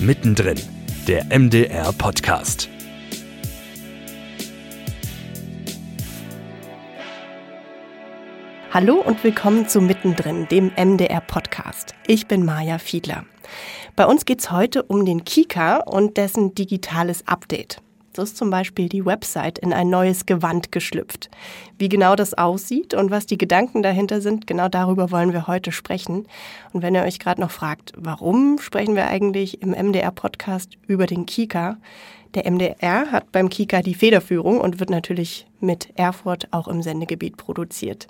Mittendrin, der MDR Podcast. Hallo und willkommen zu Mittendrin, dem MDR Podcast. Ich bin Maja Fiedler. Bei uns geht es heute um den Kika und dessen digitales Update. Ist zum Beispiel die Website in ein neues Gewand geschlüpft. Wie genau das aussieht und was die Gedanken dahinter sind, genau darüber wollen wir heute sprechen. Und wenn ihr euch gerade noch fragt, warum sprechen wir eigentlich im MDR-Podcast über den Kika? Der MDR hat beim Kika die Federführung und wird natürlich mit Erfurt auch im Sendegebiet produziert.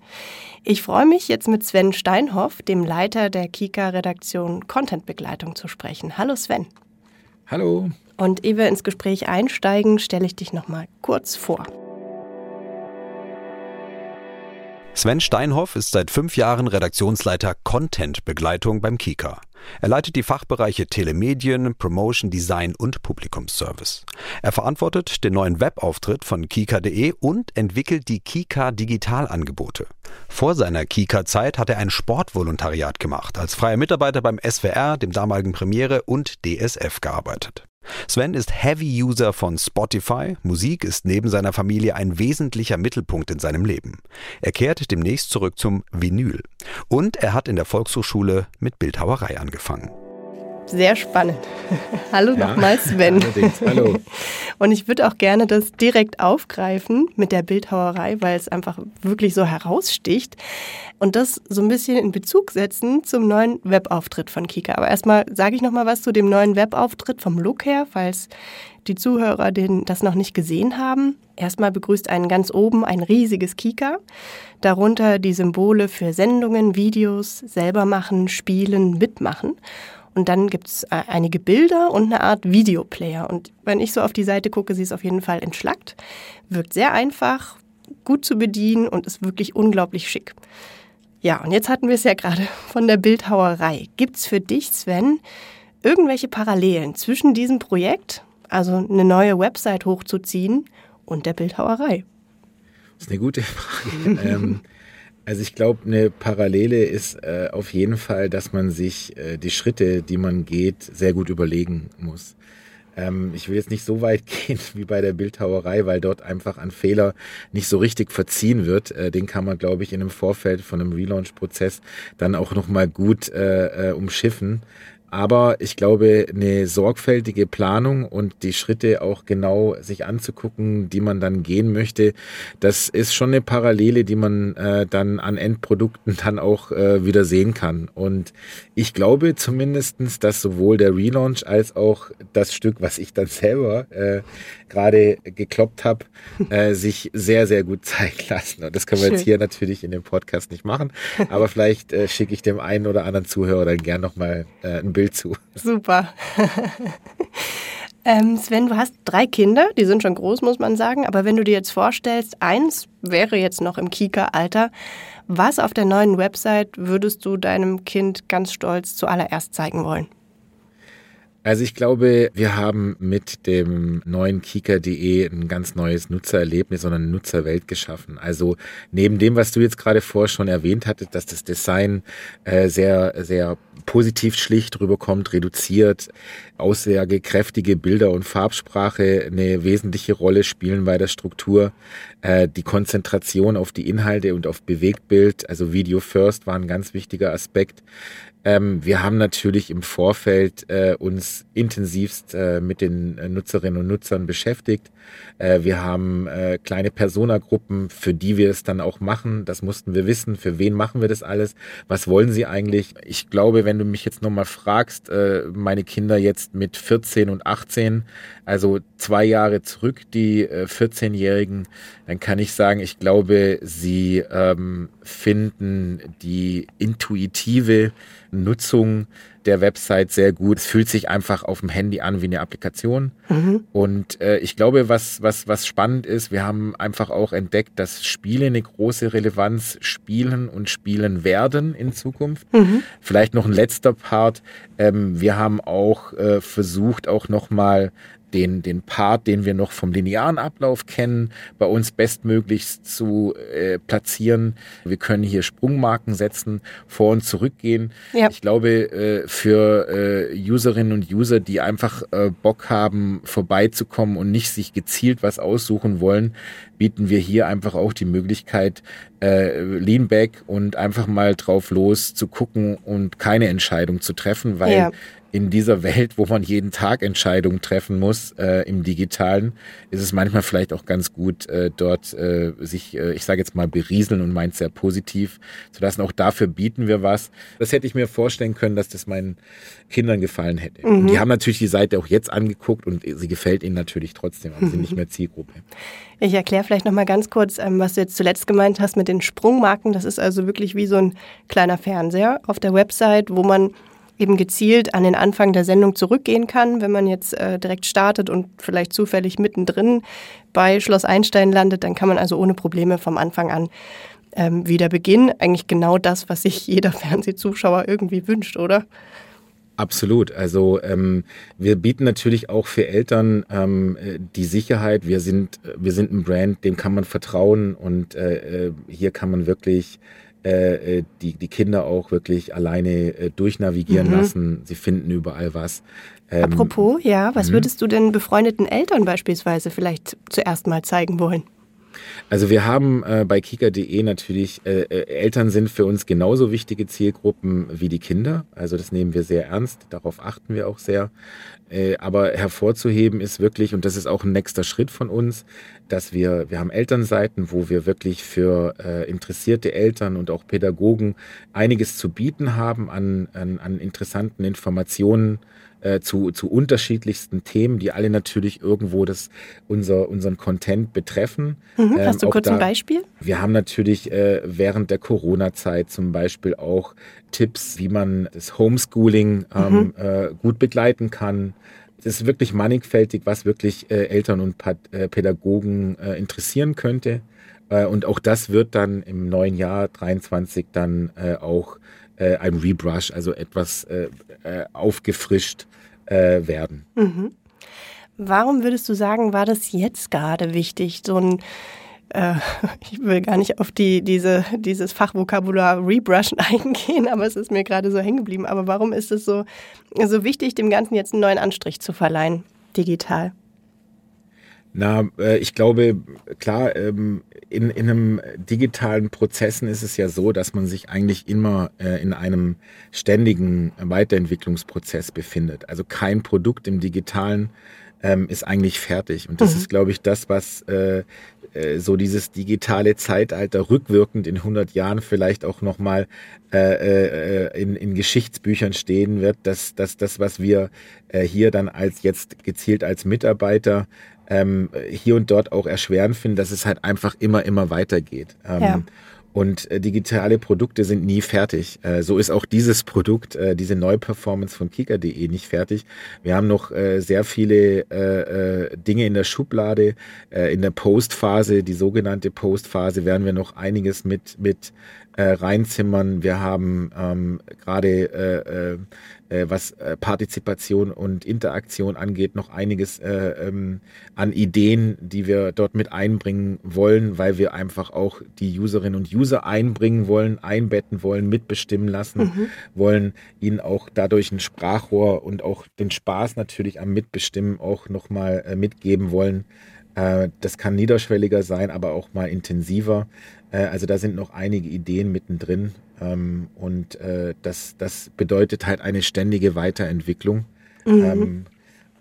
Ich freue mich jetzt mit Sven Steinhoff, dem Leiter der Kika-Redaktion Contentbegleitung, zu sprechen. Hallo Sven. Hallo. Und ehe wir ins Gespräch einsteigen, stelle ich dich noch mal kurz vor. Sven Steinhoff ist seit fünf Jahren Redaktionsleiter Content-Begleitung beim Kika. Er leitet die Fachbereiche Telemedien, Promotion, Design und Publikumsservice. Er verantwortet den neuen Webauftritt von kika.de und entwickelt die Kika Digitalangebote. Vor seiner Kika-Zeit hat er ein Sportvolontariat gemacht, als freier Mitarbeiter beim SWR, dem damaligen Premiere und DSF gearbeitet. Sven ist Heavy-User von Spotify. Musik ist neben seiner Familie ein wesentlicher Mittelpunkt in seinem Leben. Er kehrt demnächst zurück zum Vinyl. Und er hat in der Volkshochschule mit Bildhauerei angefangen. Sehr spannend. Hallo ja, nochmal, Sven. Hallo. Und ich würde auch gerne das direkt aufgreifen mit der Bildhauerei, weil es einfach wirklich so heraussticht. Und das so ein bisschen in Bezug setzen zum neuen Webauftritt von Kika. Aber erstmal sage ich nochmal was zu dem neuen Webauftritt vom Look her, falls die Zuhörer den, das noch nicht gesehen haben. Erstmal begrüßt einen ganz oben ein riesiges Kika, darunter die Symbole für Sendungen, Videos, selber machen, spielen, mitmachen. Und dann gibt es äh, einige Bilder und eine Art Videoplayer. Und wenn ich so auf die Seite gucke, sie ist auf jeden Fall entschlackt, wirkt sehr einfach, gut zu bedienen und ist wirklich unglaublich schick. Ja, und jetzt hatten wir es ja gerade von der Bildhauerei. Gibt es für dich, Sven, irgendwelche Parallelen zwischen diesem Projekt, also eine neue Website hochzuziehen, und der Bildhauerei? Das ist eine gute Frage. ähm, also ich glaube, eine Parallele ist äh, auf jeden Fall, dass man sich äh, die Schritte, die man geht, sehr gut überlegen muss. Ähm, ich will jetzt nicht so weit gehen wie bei der Bildhauerei, weil dort einfach an Fehler nicht so richtig verziehen wird. Äh, den kann man, glaube ich, in einem Vorfeld von einem Relaunch-Prozess dann auch nochmal gut äh, äh, umschiffen. Aber ich glaube, eine sorgfältige Planung und die Schritte auch genau sich anzugucken, die man dann gehen möchte, das ist schon eine Parallele, die man äh, dann an Endprodukten dann auch äh, wieder sehen kann. Und ich glaube zumindestens, dass sowohl der Relaunch als auch das Stück, was ich dann selber äh, gerade gekloppt habe, äh, sich sehr, sehr gut zeigen lassen. Und das können wir Schön. jetzt hier natürlich in dem Podcast nicht machen. Aber vielleicht äh, schicke ich dem einen oder anderen Zuhörer dann gern nochmal äh, ein Bild zu. Super. ähm, Sven, du hast drei Kinder, die sind schon groß, muss man sagen. Aber wenn du dir jetzt vorstellst, eins wäre jetzt noch im Kika-Alter, was auf der neuen Website würdest du deinem Kind ganz stolz zuallererst zeigen wollen? Also ich glaube, wir haben mit dem neuen Kika.de ein ganz neues Nutzererlebnis und eine Nutzerwelt geschaffen. Also neben dem, was du jetzt gerade vorher schon erwähnt hattest, dass das Design äh, sehr, sehr positiv schlicht rüberkommt, reduziert, aussagekräftige Bilder und Farbsprache eine wesentliche Rolle spielen bei der Struktur. Äh, die Konzentration auf die Inhalte und auf Bewegtbild, also Video First war ein ganz wichtiger Aspekt. Ähm, wir haben natürlich im Vorfeld äh, uns intensivst äh, mit den äh, Nutzerinnen und Nutzern beschäftigt. Äh, wir haben äh, kleine Personagruppen, für die wir es dann auch machen. Das mussten wir wissen. Für wen machen wir das alles? Was wollen sie eigentlich? Ich glaube, wenn du mich jetzt nochmal fragst, äh, meine Kinder jetzt mit 14 und 18, also zwei Jahre zurück, die 14-Jährigen, dann kann ich sagen, ich glaube, sie ähm, finden die intuitive Nutzung der Website sehr gut. Es fühlt sich einfach auf dem Handy an wie eine Applikation. Mhm. Und äh, ich glaube, was, was, was spannend ist, wir haben einfach auch entdeckt, dass Spiele eine große Relevanz spielen und spielen werden in Zukunft. Mhm. Vielleicht noch ein letzter Part. Ähm, wir haben auch äh, versucht, auch nochmal den, den Part, den wir noch vom linearen Ablauf kennen, bei uns bestmöglichst zu äh, platzieren. Wir können hier Sprungmarken setzen, vor und zurückgehen. Ja. Ich glaube, äh, für äh, Userinnen und User, die einfach äh, Bock haben, vorbeizukommen und nicht sich gezielt was aussuchen wollen, bieten wir hier einfach auch die Möglichkeit, äh, Lean Back und einfach mal drauf los zu gucken und keine Entscheidung zu treffen, weil ja in dieser Welt, wo man jeden Tag Entscheidungen treffen muss, äh, im digitalen, ist es manchmal vielleicht auch ganz gut, äh, dort äh, sich, äh, ich sage jetzt mal, berieseln und meint sehr positiv zu lassen. Auch dafür bieten wir was. Das hätte ich mir vorstellen können, dass das meinen Kindern gefallen hätte. Mhm. Die haben natürlich die Seite auch jetzt angeguckt und sie gefällt ihnen natürlich trotzdem, aber sie sind nicht mehr Zielgruppe. Ich erkläre vielleicht noch mal ganz kurz, ähm, was du jetzt zuletzt gemeint hast mit den Sprungmarken. Das ist also wirklich wie so ein kleiner Fernseher auf der Website, wo man eben gezielt an den Anfang der Sendung zurückgehen kann, wenn man jetzt äh, direkt startet und vielleicht zufällig mittendrin bei Schloss Einstein landet, dann kann man also ohne Probleme vom Anfang an ähm, wieder beginnen. Eigentlich genau das, was sich jeder Fernsehzuschauer irgendwie wünscht, oder? Absolut. Also ähm, wir bieten natürlich auch für Eltern ähm, die Sicherheit. Wir sind wir sind ein Brand, dem kann man vertrauen und äh, äh hier kann man wirklich äh, äh, die, die Kinder auch wirklich alleine äh, durchnavigieren mhm. lassen. Sie finden überall was. Ähm, Apropos, ja, was mhm. würdest du denn befreundeten Eltern beispielsweise vielleicht zuerst mal zeigen wollen? Also wir haben äh, bei kika.de natürlich, äh, äh, Eltern sind für uns genauso wichtige Zielgruppen wie die Kinder. Also das nehmen wir sehr ernst, darauf achten wir auch sehr. Äh, aber hervorzuheben ist wirklich, und das ist auch ein nächster Schritt von uns, dass wir, wir haben Elternseiten, wo wir wirklich für äh, interessierte Eltern und auch Pädagogen einiges zu bieten haben an, an, an interessanten Informationen äh, zu, zu unterschiedlichsten Themen, die alle natürlich irgendwo das, unser, unseren Content betreffen. Mhm, ähm, hast du kurz da, ein Beispiel? Wir haben natürlich äh, während der Corona-Zeit zum Beispiel auch Tipps, wie man das Homeschooling ähm, mhm. äh, gut begleiten kann. Es ist wirklich mannigfältig, was wirklich äh, Eltern und äh, Pädagogen äh, interessieren könnte. Und auch das wird dann im neuen Jahr 23 dann äh, auch äh, ein Rebrush, also etwas äh, äh, aufgefrischt äh, werden. Mhm. Warum würdest du sagen, war das jetzt gerade wichtig, so ein äh, ich will gar nicht auf die, diese, dieses Fachvokabular Rebrushen eingehen, aber es ist mir gerade so hängen geblieben. Aber warum ist es so, so wichtig, dem Ganzen jetzt einen neuen Anstrich zu verleihen, digital? Na, äh, ich glaube, klar, ähm, in, in einem digitalen Prozessen ist es ja so, dass man sich eigentlich immer äh, in einem ständigen Weiterentwicklungsprozess befindet. Also kein Produkt im digitalen ähm, ist eigentlich fertig. Und das mhm. ist, glaube ich, das, was äh, äh, so dieses digitale Zeitalter rückwirkend in 100 Jahren vielleicht auch nochmal äh, äh, in, in Geschichtsbüchern stehen wird, dass, dass das, was wir äh, hier dann als jetzt gezielt als Mitarbeiter ähm, hier und dort auch erschweren finden, dass es halt einfach immer, immer weitergeht. Ähm, ja. Und äh, digitale Produkte sind nie fertig. Äh, so ist auch dieses Produkt, äh, diese Neuperformance von Kika.de nicht fertig. Wir haben noch äh, sehr viele äh, äh, Dinge in der Schublade. Äh, in der Postphase, die sogenannte Postphase, werden wir noch einiges mit, mit äh, reinzimmern. Wir haben ähm, gerade äh, äh, äh, was äh, Partizipation und Interaktion angeht, noch einiges äh, ähm, an Ideen, die wir dort mit einbringen wollen, weil wir einfach auch die Userinnen und User einbringen wollen, einbetten wollen, mitbestimmen lassen mhm. wollen, ihnen auch dadurch ein Sprachrohr und auch den Spaß natürlich am Mitbestimmen auch nochmal äh, mitgeben wollen. Das kann niederschwelliger sein, aber auch mal intensiver. Äh, also da sind noch einige Ideen mittendrin ähm, und äh, das, das bedeutet halt eine ständige Weiterentwicklung. Mhm. Ähm,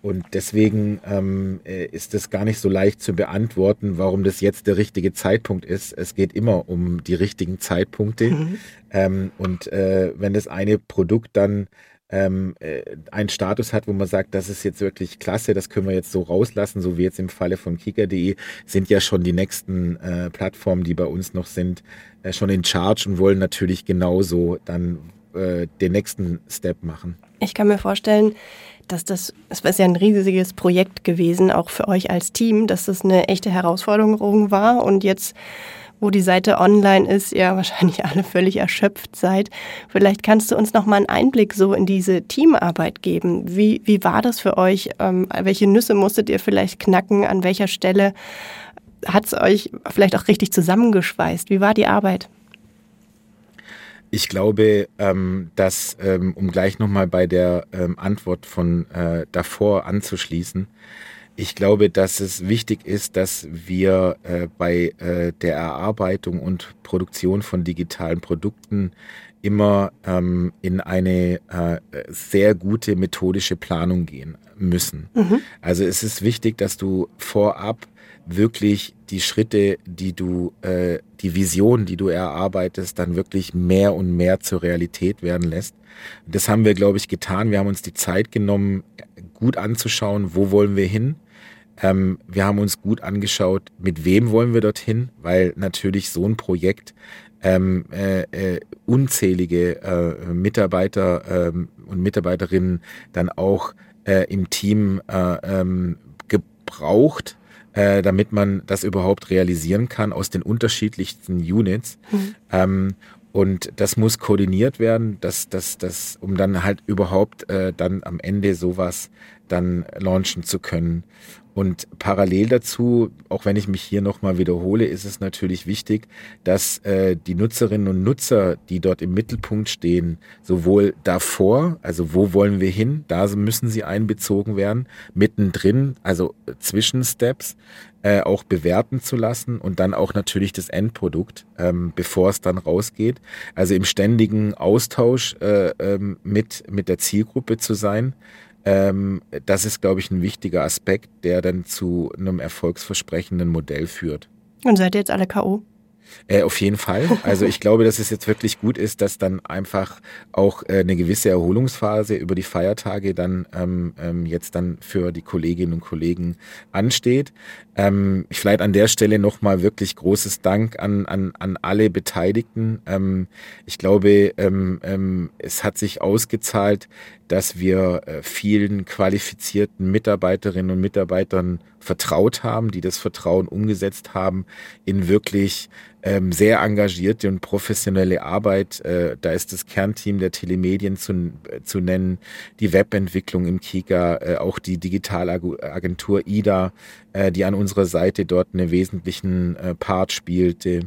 und deswegen ähm, äh, ist es gar nicht so leicht zu beantworten, warum das jetzt der richtige Zeitpunkt ist. Es geht immer um die richtigen Zeitpunkte. Mhm. Und wenn das eine Produkt dann ähm, äh, einen Status hat, wo man sagt, das ist jetzt wirklich klasse, das können wir jetzt so rauslassen, so wie jetzt im Falle von Kika.de, sind ja schon die nächsten äh, Plattformen, die bei uns noch sind, äh, schon in Charge und wollen natürlich genauso dann äh, den nächsten Step machen. Ich kann mir vorstellen, dass das, es ist ja ein riesiges Projekt gewesen, auch für euch als Team, dass das eine echte Herausforderung war und jetzt wo die Seite online ist, ihr wahrscheinlich alle völlig erschöpft seid. Vielleicht kannst du uns noch mal einen Einblick so in diese Teamarbeit geben. Wie, wie war das für euch? Ähm, welche Nüsse musstet ihr vielleicht knacken? An welcher Stelle hat es euch vielleicht auch richtig zusammengeschweißt? Wie war die Arbeit? Ich glaube, ähm, dass, ähm, um gleich nochmal bei der ähm, Antwort von äh, davor anzuschließen, ich glaube, dass es wichtig ist, dass wir äh, bei äh, der Erarbeitung und Produktion von digitalen Produkten immer ähm, in eine äh, sehr gute methodische Planung gehen müssen. Mhm. Also es ist wichtig, dass du vorab wirklich die Schritte, die du, äh, die Vision, die du erarbeitest, dann wirklich mehr und mehr zur Realität werden lässt. Das haben wir, glaube ich, getan. Wir haben uns die Zeit genommen, gut anzuschauen, wo wollen wir hin ähm, wir haben uns gut angeschaut, mit wem wollen wir dorthin, weil natürlich so ein Projekt ähm, äh, äh, unzählige äh, Mitarbeiter ähm, und Mitarbeiterinnen dann auch äh, im Team äh, ähm, gebraucht, äh, damit man das überhaupt realisieren kann aus den unterschiedlichsten Units. Mhm. Ähm, und das muss koordiniert werden, dass, dass, dass, um dann halt überhaupt äh, dann am Ende sowas dann launchen zu können. Und parallel dazu, auch wenn ich mich hier nochmal wiederhole, ist es natürlich wichtig, dass äh, die Nutzerinnen und Nutzer, die dort im Mittelpunkt stehen, sowohl davor, also wo wollen wir hin, da müssen sie einbezogen werden, mittendrin, also Zwischensteps, äh, auch bewerten zu lassen und dann auch natürlich das Endprodukt, ähm, bevor es dann rausgeht. Also im ständigen Austausch äh, ähm, mit, mit der Zielgruppe zu sein ähm, das ist, glaube ich, ein wichtiger Aspekt, der dann zu einem erfolgsversprechenden Modell führt. Und seid ihr jetzt alle K.O.? Äh, auf jeden Fall. Also ich glaube, dass es jetzt wirklich gut ist, dass dann einfach auch äh, eine gewisse Erholungsphase über die Feiertage dann ähm, ähm, jetzt dann für die Kolleginnen und Kollegen ansteht. Ähm, ich vielleicht an der Stelle nochmal wirklich großes Dank an, an, an alle Beteiligten. Ähm, ich glaube, ähm, ähm, es hat sich ausgezahlt, dass wir äh, vielen qualifizierten Mitarbeiterinnen und Mitarbeitern vertraut haben, die das Vertrauen umgesetzt haben in wirklich ähm, sehr engagierte und professionelle Arbeit. Äh, da ist das Kernteam der Telemedien zu, äh, zu nennen, die Webentwicklung im Kika, äh, auch die Digitalagentur IDA, äh, die an unserer Seite dort einen wesentlichen äh, Part spielte.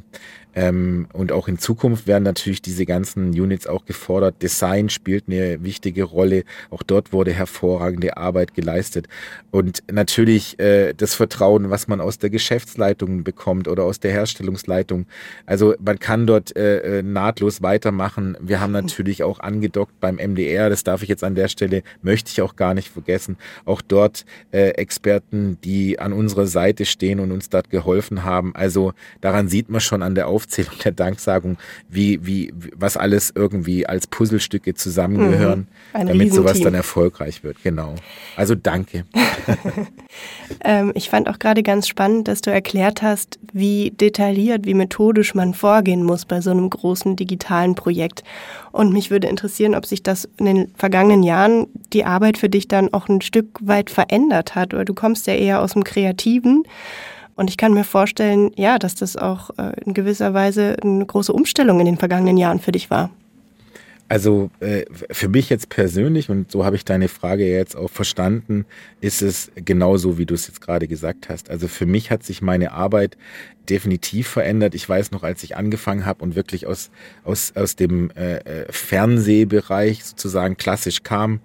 Ähm, und auch in Zukunft werden natürlich diese ganzen Units auch gefordert. Design spielt eine wichtige Rolle. Auch dort wurde hervorragende Arbeit geleistet. Und natürlich äh, das Vertrauen, was man aus der Geschäftsleitung bekommt oder aus der Herstellungsleitung. Also man kann dort äh, äh nahtlos weitermachen. Wir haben natürlich auch angedockt beim MDR. Das darf ich jetzt an der Stelle, möchte ich auch gar nicht vergessen. Auch dort äh, Experten, die an unserer Seite stehen und uns dort geholfen haben. Also daran sieht man schon an der Aufzählung der Danksagung, wie, wie, was alles irgendwie als Puzzlestücke zusammengehören, mhm. damit sowas dann erfolgreich wird. Genau. Also danke. ähm, ich fand auch gerade ganz spannend, dass du erklärt hast, wie detailliert, wie methodisch man vorgehen muss bei so einem großen digitalen Projekt. Und mich würde interessieren, ob sich das in den vergangenen Jahren die Arbeit für dich dann auch ein Stück weit verändert hat. Oder du kommst ja eher aus dem Kreativen. Und ich kann mir vorstellen, ja, dass das auch äh, in gewisser Weise eine große Umstellung in den vergangenen Jahren für dich war. Also äh, für mich jetzt persönlich, und so habe ich deine Frage jetzt auch verstanden, ist es genauso, wie du es jetzt gerade gesagt hast. Also für mich hat sich meine Arbeit definitiv verändert. Ich weiß noch, als ich angefangen habe und wirklich aus, aus, aus dem äh Fernsehbereich sozusagen klassisch kam,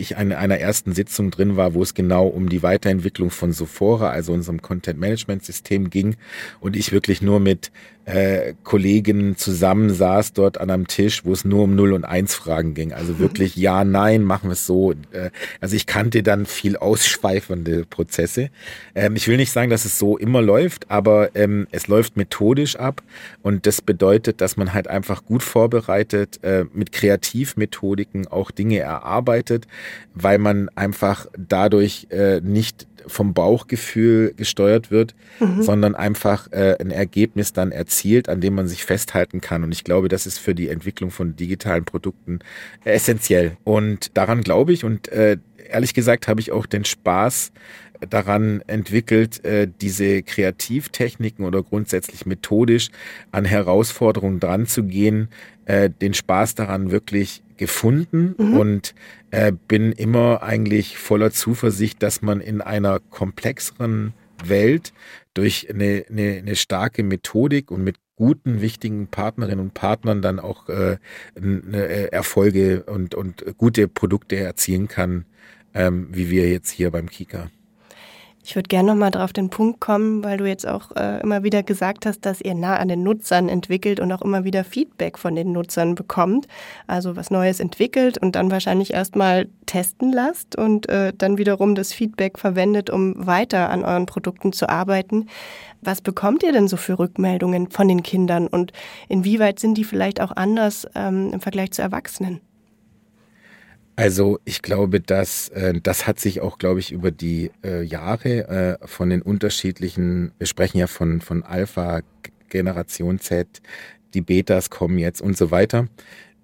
ich in einer ersten Sitzung drin war, wo es genau um die Weiterentwicklung von Sophora, also unserem Content-Management-System ging und ich wirklich nur mit äh, Kollegen zusammensaß dort an einem Tisch, wo es nur um Null und Eins Fragen ging. Also wirklich ja, nein, machen wir es so. Äh, also ich kannte dann viel ausschweifende Prozesse. Ähm, ich will nicht sagen, dass es so immer läuft, aber ähm, es läuft methodisch ab und das bedeutet, dass man halt einfach gut vorbereitet, äh, mit Kreativmethodiken auch Dinge erarbeitet, weil man einfach dadurch äh, nicht vom Bauchgefühl gesteuert wird, mhm. sondern einfach äh, ein Ergebnis dann erzielt, an dem man sich festhalten kann. Und ich glaube, das ist für die Entwicklung von digitalen Produkten essentiell. Und daran glaube ich und äh, ehrlich gesagt habe ich auch den Spaß daran entwickelt, äh, diese Kreativtechniken oder grundsätzlich methodisch an Herausforderungen dran zu gehen, äh, den Spaß daran wirklich gefunden mhm. und äh, bin immer eigentlich voller Zuversicht, dass man in einer komplexeren Welt durch eine, eine, eine starke Methodik und mit guten, wichtigen Partnerinnen und Partnern dann auch äh, äh, Erfolge und, und gute Produkte erzielen kann, ähm, wie wir jetzt hier beim Kika. Ich würde gerne nochmal drauf den Punkt kommen, weil du jetzt auch äh, immer wieder gesagt hast, dass ihr nah an den Nutzern entwickelt und auch immer wieder Feedback von den Nutzern bekommt. Also was Neues entwickelt und dann wahrscheinlich erstmal testen lasst und äh, dann wiederum das Feedback verwendet, um weiter an euren Produkten zu arbeiten. Was bekommt ihr denn so für Rückmeldungen von den Kindern und inwieweit sind die vielleicht auch anders ähm, im Vergleich zu Erwachsenen? Also ich glaube, dass äh, das hat sich auch, glaube ich, über die äh, Jahre äh, von den unterschiedlichen, wir sprechen ja von, von Alpha, Generation Z, die Betas kommen jetzt und so weiter.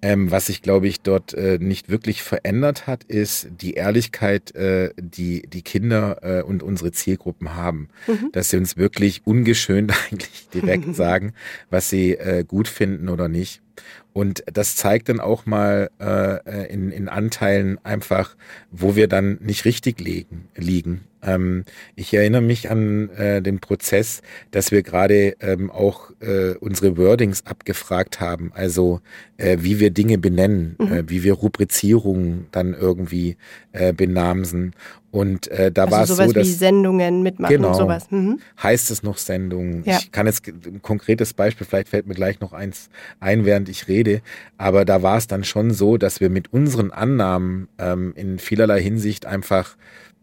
Ähm, was sich, glaube ich, dort äh, nicht wirklich verändert hat, ist die Ehrlichkeit, äh, die die Kinder äh, und unsere Zielgruppen haben. Mhm. Dass sie uns wirklich ungeschönt eigentlich direkt sagen, was sie äh, gut finden oder nicht. Und das zeigt dann auch mal äh, in, in Anteilen einfach, wo wir dann nicht richtig liegen. liegen. Ähm, ich erinnere mich an äh, den Prozess, dass wir gerade ähm, auch äh, unsere Wordings abgefragt haben, also äh, wie wir Dinge benennen, mhm. äh, wie wir Rubrizierungen dann irgendwie äh, benamsen. Und äh, da also war es so, dass wie Sendungen mitmachen genau, und sowas. Mhm. Heißt es noch Sendungen? Ja. Ich kann jetzt ein konkretes Beispiel, vielleicht fällt mir gleich noch eins ein, während ich rede. Aber da war es dann schon so, dass wir mit unseren Annahmen ähm, in vielerlei Hinsicht einfach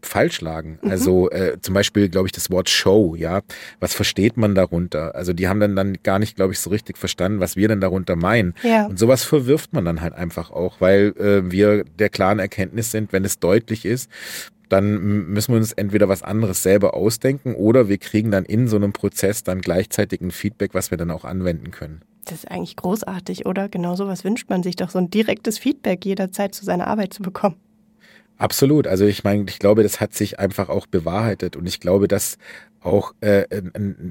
falsch lagen. Mhm. Also äh, zum Beispiel, glaube ich, das Wort Show, ja. Was versteht man darunter? Also die haben dann, dann gar nicht, glaube ich, so richtig verstanden, was wir denn darunter meinen. Ja. Und sowas verwirft man dann halt einfach auch, weil äh, wir der klaren Erkenntnis sind, wenn es deutlich ist, dann müssen wir uns entweder was anderes selber ausdenken oder wir kriegen dann in so einem Prozess dann gleichzeitig ein Feedback, was wir dann auch anwenden können. Das ist eigentlich großartig, oder? Genau sowas wünscht man sich doch, so ein direktes Feedback jederzeit zu seiner Arbeit zu bekommen. Absolut. Also ich meine, ich glaube, das hat sich einfach auch bewahrheitet und ich glaube, dass auch äh,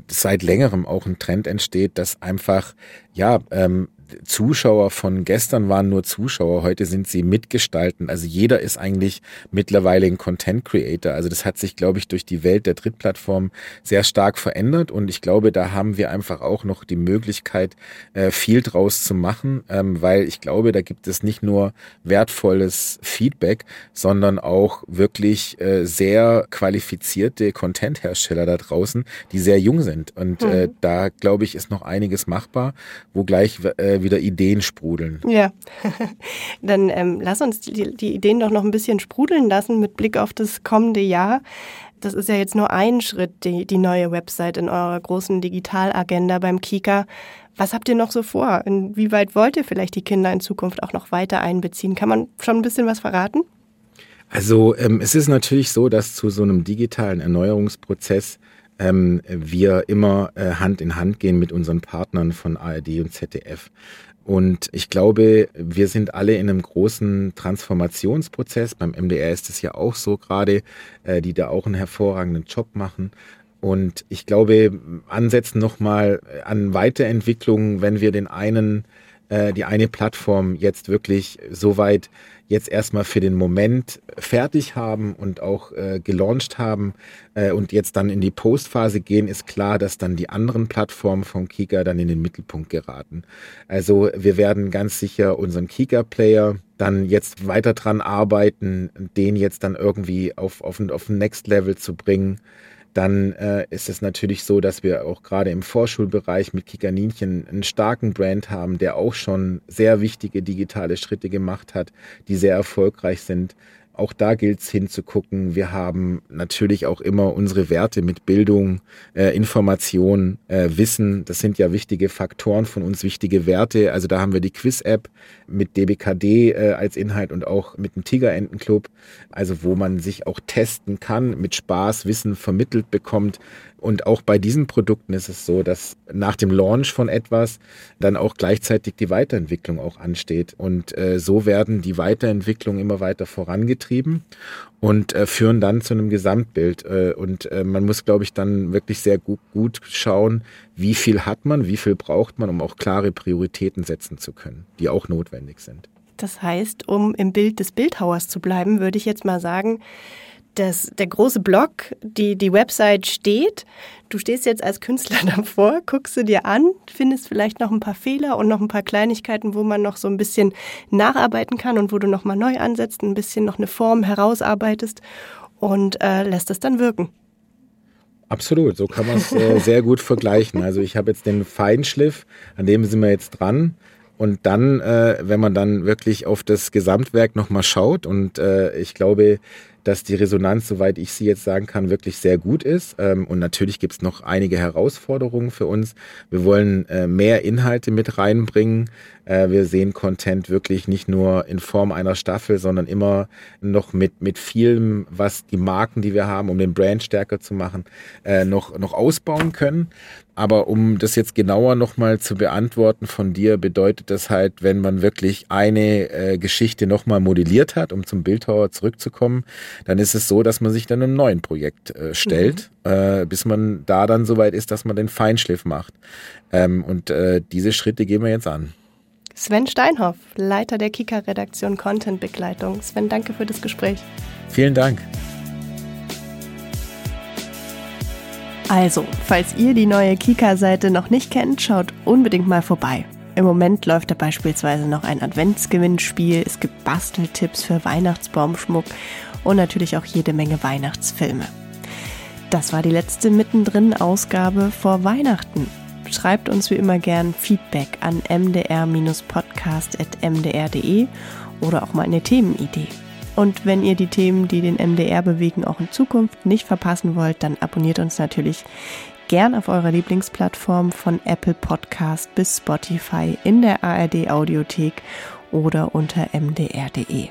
seit längerem auch ein Trend entsteht, dass einfach ja ähm, Zuschauer von gestern waren nur Zuschauer, heute sind sie Mitgestalten. Also jeder ist eigentlich mittlerweile ein Content Creator. Also das hat sich, glaube ich, durch die Welt der Drittplattform sehr stark verändert und ich glaube, da haben wir einfach auch noch die Möglichkeit, äh, viel draus zu machen, ähm, weil ich glaube, da gibt es nicht nur wertvolles Feedback, sondern auch wirklich äh, sehr qualifizierte Content-Hersteller da draußen, die sehr jung sind. Und äh, mhm. da, glaube ich, ist noch einiges machbar, wo gleich wieder Ideen sprudeln. Ja, dann ähm, lass uns die, die Ideen doch noch ein bisschen sprudeln lassen mit Blick auf das kommende Jahr. Das ist ja jetzt nur ein Schritt, die, die neue Website in eurer großen Digitalagenda beim Kika. Was habt ihr noch so vor? Inwieweit wollt ihr vielleicht die Kinder in Zukunft auch noch weiter einbeziehen? Kann man schon ein bisschen was verraten? Also ähm, es ist natürlich so, dass zu so einem digitalen Erneuerungsprozess ähm, wir immer äh, Hand in Hand gehen mit unseren Partnern von ARD und ZDF. Und ich glaube, wir sind alle in einem großen Transformationsprozess. Beim MDR ist es ja auch so gerade, äh, die da auch einen hervorragenden Job machen. Und ich glaube, ansetzen nochmal an Weiterentwicklungen, wenn wir den einen, äh, die eine Plattform jetzt wirklich so weit jetzt erstmal für den Moment fertig haben und auch äh, gelauncht haben äh, und jetzt dann in die Postphase gehen, ist klar, dass dann die anderen Plattformen von Kika dann in den Mittelpunkt geraten. Also wir werden ganz sicher unseren Kika-Player dann jetzt weiter dran arbeiten, den jetzt dann irgendwie auf, auf, auf Next Level zu bringen dann äh, ist es natürlich so, dass wir auch gerade im Vorschulbereich mit Kikaninchen einen starken Brand haben, der auch schon sehr wichtige digitale Schritte gemacht hat, die sehr erfolgreich sind. Auch da gilt es hinzugucken. Wir haben natürlich auch immer unsere Werte mit Bildung, äh, Information, äh, Wissen. Das sind ja wichtige Faktoren von uns, wichtige Werte. Also da haben wir die Quiz-App mit DBKD äh, als Inhalt und auch mit dem Tigerentenclub. Also wo man sich auch testen kann, mit Spaß Wissen vermittelt bekommt. Und auch bei diesen Produkten ist es so, dass nach dem Launch von etwas dann auch gleichzeitig die Weiterentwicklung auch ansteht. Und äh, so werden die Weiterentwicklungen immer weiter vorangetrieben und äh, führen dann zu einem Gesamtbild. Äh, und äh, man muss, glaube ich, dann wirklich sehr gut, gut schauen, wie viel hat man, wie viel braucht man, um auch klare Prioritäten setzen zu können, die auch notwendig sind. Das heißt, um im Bild des Bildhauers zu bleiben, würde ich jetzt mal sagen, dass der große Block, die, die Website steht. Du stehst jetzt als Künstler davor, guckst du dir an, findest vielleicht noch ein paar Fehler und noch ein paar Kleinigkeiten, wo man noch so ein bisschen nacharbeiten kann und wo du nochmal neu ansetzt, ein bisschen noch eine Form herausarbeitest und äh, lässt es dann wirken. Absolut, so kann man es äh, sehr gut vergleichen. Also ich habe jetzt den Feinschliff, an dem sind wir jetzt dran. Und dann, äh, wenn man dann wirklich auf das Gesamtwerk nochmal schaut, und äh, ich glaube, dass die Resonanz, soweit ich sie jetzt sagen kann, wirklich sehr gut ist. Ähm, und natürlich gibt es noch einige Herausforderungen für uns. Wir wollen äh, mehr Inhalte mit reinbringen. Äh, wir sehen Content wirklich nicht nur in Form einer Staffel, sondern immer noch mit, mit vielem, was die Marken, die wir haben, um den Brand stärker zu machen, äh, noch, noch ausbauen können. Aber um das jetzt genauer nochmal zu beantworten von dir, bedeutet das halt, wenn man wirklich eine äh, Geschichte nochmal modelliert hat, um zum Bildhauer zurückzukommen, dann ist es so, dass man sich dann einem neuen Projekt äh, stellt, mhm. äh, bis man da dann soweit ist, dass man den Feinschliff macht. Ähm, und äh, diese Schritte gehen wir jetzt an. Sven Steinhoff, Leiter der Kika-Redaktion Content Begleitung. Sven, danke für das Gespräch. Vielen Dank. Also, falls ihr die neue Kika-Seite noch nicht kennt, schaut unbedingt mal vorbei. Im Moment läuft da beispielsweise noch ein Adventsgewinnspiel, es gibt Basteltipps für Weihnachtsbaumschmuck und natürlich auch jede Menge Weihnachtsfilme. Das war die letzte mittendrin-Ausgabe vor Weihnachten. Schreibt uns wie immer gern Feedback an mdr-podcast.mdr.de oder auch mal eine Themenidee. Und wenn ihr die Themen, die den MDR bewegen, auch in Zukunft nicht verpassen wollt, dann abonniert uns natürlich gern auf eurer Lieblingsplattform von Apple Podcast bis Spotify in der ARD Audiothek oder unter mdr.de.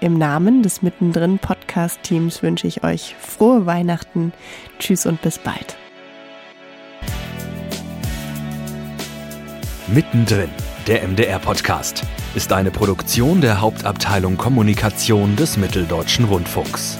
Im Namen des Mittendrin Podcast Teams wünsche ich euch frohe Weihnachten. Tschüss und bis bald. Mittendrin, der MDR Podcast, ist eine Produktion der Hauptabteilung Kommunikation des Mitteldeutschen Rundfunks.